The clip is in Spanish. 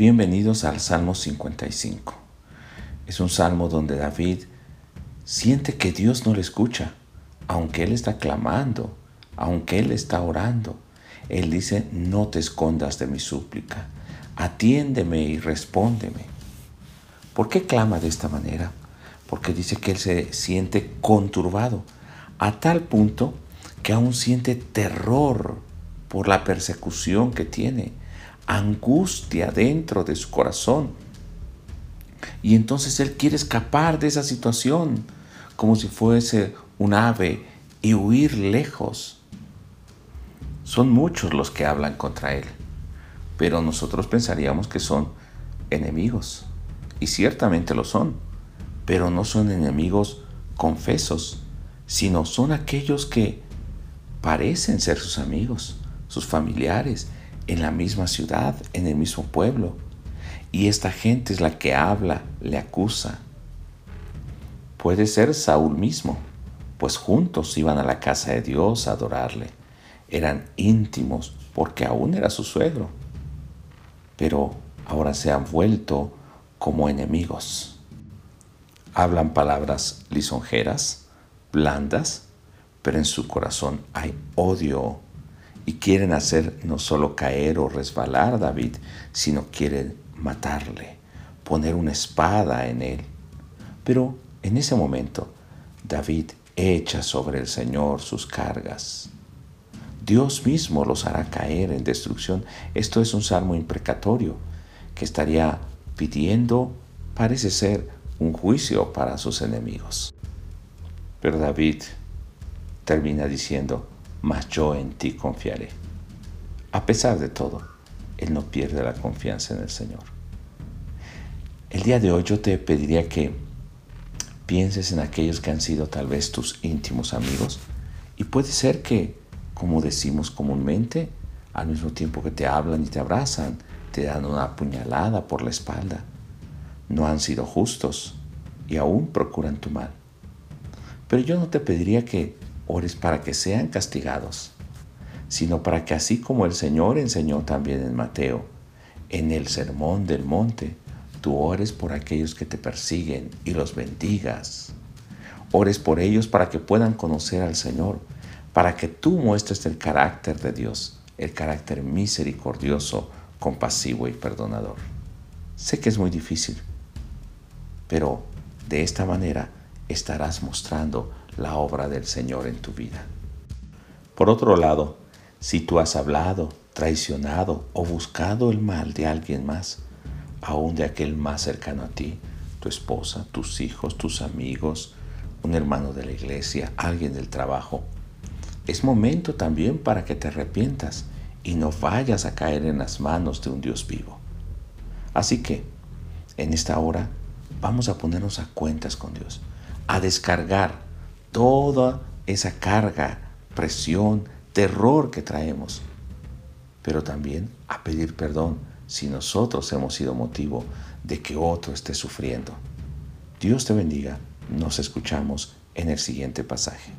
Bienvenidos al Salmo 55. Es un salmo donde David siente que Dios no le escucha, aunque él está clamando, aunque él está orando. Él dice, no te escondas de mi súplica, atiéndeme y respóndeme. ¿Por qué clama de esta manera? Porque dice que él se siente conturbado, a tal punto que aún siente terror por la persecución que tiene, angustia dentro de su corazón. Y entonces él quiere escapar de esa situación como si fuese un ave y huir lejos. Son muchos los que hablan contra él, pero nosotros pensaríamos que son enemigos. Y ciertamente lo son, pero no son enemigos confesos, sino son aquellos que parecen ser sus amigos, sus familiares, en la misma ciudad, en el mismo pueblo. Y esta gente es la que habla, le acusa, Puede ser Saúl mismo, pues juntos iban a la casa de Dios a adorarle. Eran íntimos porque aún era su suegro. Pero ahora se han vuelto como enemigos. Hablan palabras lisonjeras, blandas, pero en su corazón hay odio y quieren hacer no solo caer o resbalar a David, sino quieren matarle, poner una espada en él. Pero en ese momento, David echa sobre el Señor sus cargas. Dios mismo los hará caer en destrucción. Esto es un salmo imprecatorio que estaría pidiendo, parece ser, un juicio para sus enemigos. Pero David termina diciendo, mas yo en ti confiaré. A pesar de todo, él no pierde la confianza en el Señor. El día de hoy yo te pediría que pienses en aquellos que han sido tal vez tus íntimos amigos y puede ser que, como decimos comúnmente, al mismo tiempo que te hablan y te abrazan, te dan una puñalada por la espalda. No han sido justos y aún procuran tu mal. Pero yo no te pediría que ores para que sean castigados, sino para que así como el Señor enseñó también en Mateo, en el Sermón del Monte, tú ores por aquellos que te persiguen y los bendigas. Ores por ellos para que puedan conocer al Señor, para que tú muestres el carácter de Dios, el carácter misericordioso, compasivo y perdonador. Sé que es muy difícil, pero de esta manera estarás mostrando la obra del Señor en tu vida. Por otro lado, si tú has hablado, traicionado o buscado el mal de alguien más, aún de aquel más cercano a ti, tu esposa, tus hijos, tus amigos, un hermano de la iglesia, alguien del trabajo. Es momento también para que te arrepientas y no vayas a caer en las manos de un Dios vivo. Así que, en esta hora, vamos a ponernos a cuentas con Dios, a descargar toda esa carga, presión, terror que traemos, pero también a pedir perdón si nosotros hemos sido motivo de que otro esté sufriendo. Dios te bendiga. Nos escuchamos en el siguiente pasaje.